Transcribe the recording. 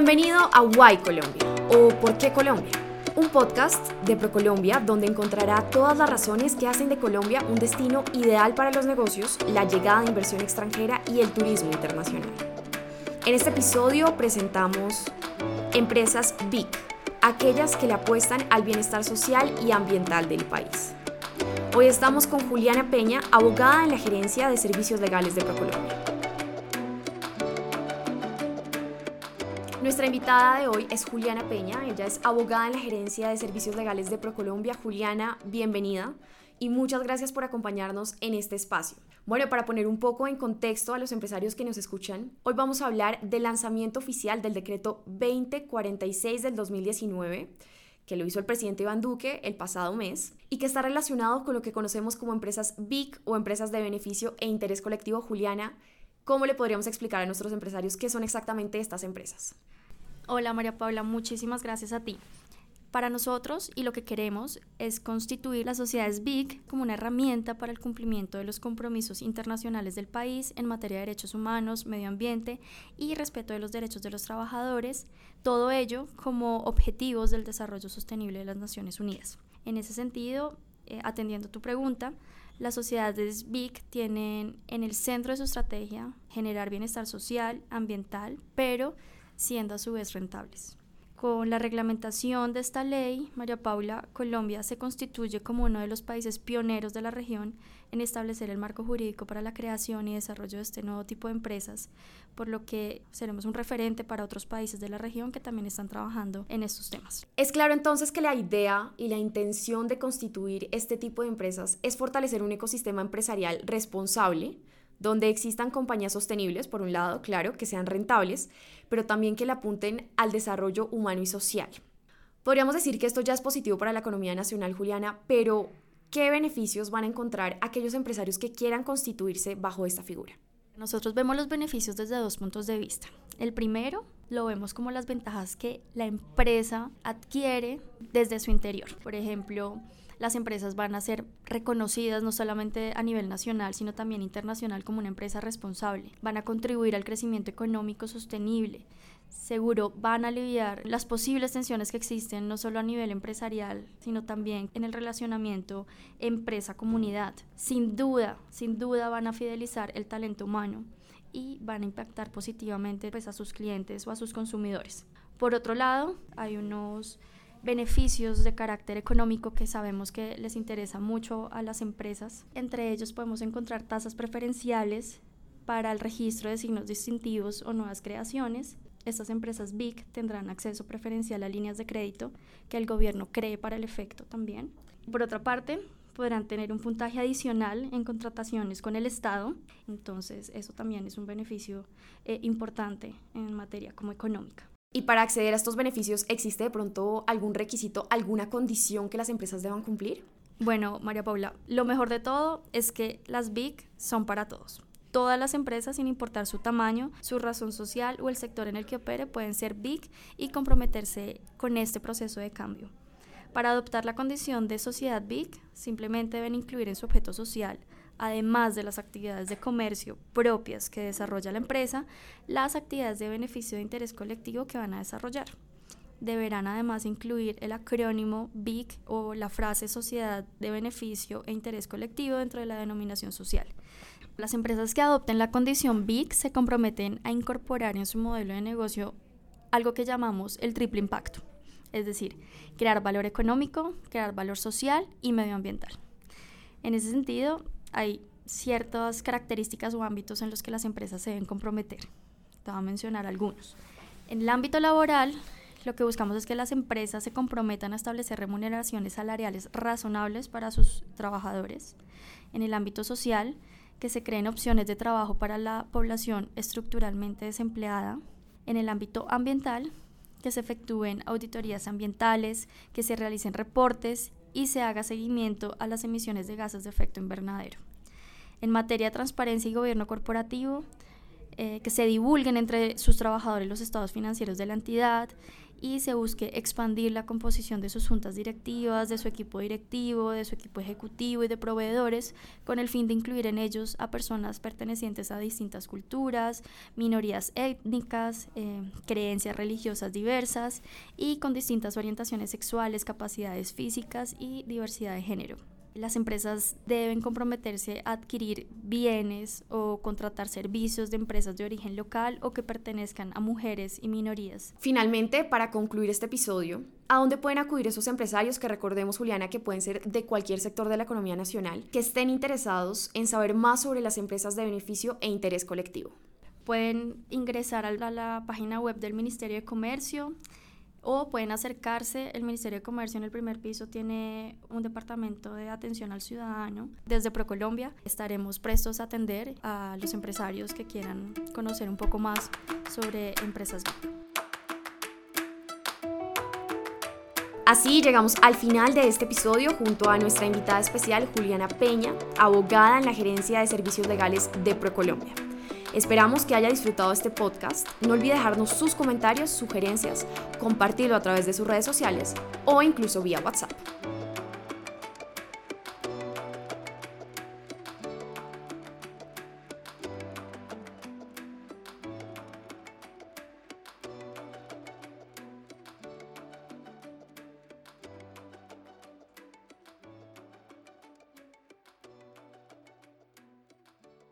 Bienvenido a Why Colombia o ¿Por qué Colombia? Un podcast de ProColombia donde encontrará todas las razones que hacen de Colombia un destino ideal para los negocios, la llegada de inversión extranjera y el turismo internacional. En este episodio presentamos empresas BIC, aquellas que le apuestan al bienestar social y ambiental del país. Hoy estamos con Juliana Peña, abogada en la Gerencia de Servicios Legales de ProColombia. Nuestra invitada de hoy es Juliana Peña, ella es abogada en la Gerencia de Servicios Legales de ProColombia. Juliana, bienvenida y muchas gracias por acompañarnos en este espacio. Bueno, para poner un poco en contexto a los empresarios que nos escuchan, hoy vamos a hablar del lanzamiento oficial del decreto 2046 del 2019 que lo hizo el presidente Iván Duque el pasado mes y que está relacionado con lo que conocemos como empresas BIC o empresas de beneficio e interés colectivo. Juliana, ¿cómo le podríamos explicar a nuestros empresarios qué son exactamente estas empresas? Hola María Paula, muchísimas gracias a ti. Para nosotros y lo que queremos es constituir las sociedades BIC como una herramienta para el cumplimiento de los compromisos internacionales del país en materia de derechos humanos, medio ambiente y respeto de los derechos de los trabajadores, todo ello como objetivos del desarrollo sostenible de las Naciones Unidas. En ese sentido, eh, atendiendo tu pregunta, las sociedades BIC tienen en el centro de su estrategia generar bienestar social, ambiental, pero siendo a su vez rentables. Con la reglamentación de esta ley, María Paula, Colombia se constituye como uno de los países pioneros de la región en establecer el marco jurídico para la creación y desarrollo de este nuevo tipo de empresas, por lo que seremos un referente para otros países de la región que también están trabajando en estos temas. Es claro entonces que la idea y la intención de constituir este tipo de empresas es fortalecer un ecosistema empresarial responsable, donde existan compañías sostenibles, por un lado, claro, que sean rentables, pero también que le apunten al desarrollo humano y social. Podríamos decir que esto ya es positivo para la economía nacional, Juliana, pero ¿qué beneficios van a encontrar aquellos empresarios que quieran constituirse bajo esta figura? Nosotros vemos los beneficios desde dos puntos de vista. El primero lo vemos como las ventajas que la empresa adquiere desde su interior. Por ejemplo, las empresas van a ser reconocidas no solamente a nivel nacional, sino también internacional como una empresa responsable. Van a contribuir al crecimiento económico sostenible. Seguro van a aliviar las posibles tensiones que existen no solo a nivel empresarial, sino también en el relacionamiento empresa-comunidad. Sin duda, sin duda van a fidelizar el talento humano y van a impactar positivamente pues, a sus clientes o a sus consumidores. Por otro lado, hay unos beneficios de carácter económico que sabemos que les interesa mucho a las empresas. Entre ellos podemos encontrar tasas preferenciales para el registro de signos distintivos o nuevas creaciones. Estas empresas BIC tendrán acceso preferencial a líneas de crédito que el gobierno cree para el efecto también. Por otra parte, podrán tener un puntaje adicional en contrataciones con el Estado. Entonces, eso también es un beneficio eh, importante en materia como económica. Y para acceder a estos beneficios, ¿existe de pronto algún requisito, alguna condición que las empresas deban cumplir? Bueno, María Paula, lo mejor de todo es que las BIC son para todos. Todas las empresas, sin importar su tamaño, su razón social o el sector en el que opere, pueden ser BIC y comprometerse con este proceso de cambio. Para adoptar la condición de sociedad BIC, simplemente deben incluir en su objeto social además de las actividades de comercio propias que desarrolla la empresa, las actividades de beneficio de interés colectivo que van a desarrollar. Deberán además incluir el acrónimo BIC o la frase Sociedad de Beneficio e Interés Colectivo dentro de la denominación social. Las empresas que adopten la condición BIC se comprometen a incorporar en su modelo de negocio algo que llamamos el triple impacto, es decir, crear valor económico, crear valor social y medioambiental. En ese sentido, hay ciertas características o ámbitos en los que las empresas se deben comprometer. Te voy a mencionar algunos. En el ámbito laboral, lo que buscamos es que las empresas se comprometan a establecer remuneraciones salariales razonables para sus trabajadores. En el ámbito social, que se creen opciones de trabajo para la población estructuralmente desempleada. En el ámbito ambiental, que se efectúen auditorías ambientales, que se realicen reportes y se haga seguimiento a las emisiones de gases de efecto invernadero. En materia de transparencia y gobierno corporativo, eh, que se divulguen entre sus trabajadores los estados financieros de la entidad y se busque expandir la composición de sus juntas directivas, de su equipo directivo, de su equipo ejecutivo y de proveedores, con el fin de incluir en ellos a personas pertenecientes a distintas culturas, minorías étnicas, eh, creencias religiosas diversas y con distintas orientaciones sexuales, capacidades físicas y diversidad de género las empresas deben comprometerse a adquirir bienes o contratar servicios de empresas de origen local o que pertenezcan a mujeres y minorías. Finalmente, para concluir este episodio, ¿a dónde pueden acudir esos empresarios que recordemos, Juliana, que pueden ser de cualquier sector de la economía nacional, que estén interesados en saber más sobre las empresas de beneficio e interés colectivo? Pueden ingresar a la, la página web del Ministerio de Comercio, o pueden acercarse. El Ministerio de Comercio en el primer piso tiene un departamento de atención al ciudadano. Desde ProColombia estaremos prestos a atender a los empresarios que quieran conocer un poco más sobre empresas Así llegamos al final de este episodio junto a nuestra invitada especial Juliana Peña, abogada en la Gerencia de Servicios Legales de ProColombia. Esperamos que haya disfrutado este podcast. No olvide dejarnos sus comentarios, sugerencias, compartirlo a través de sus redes sociales o incluso vía WhatsApp.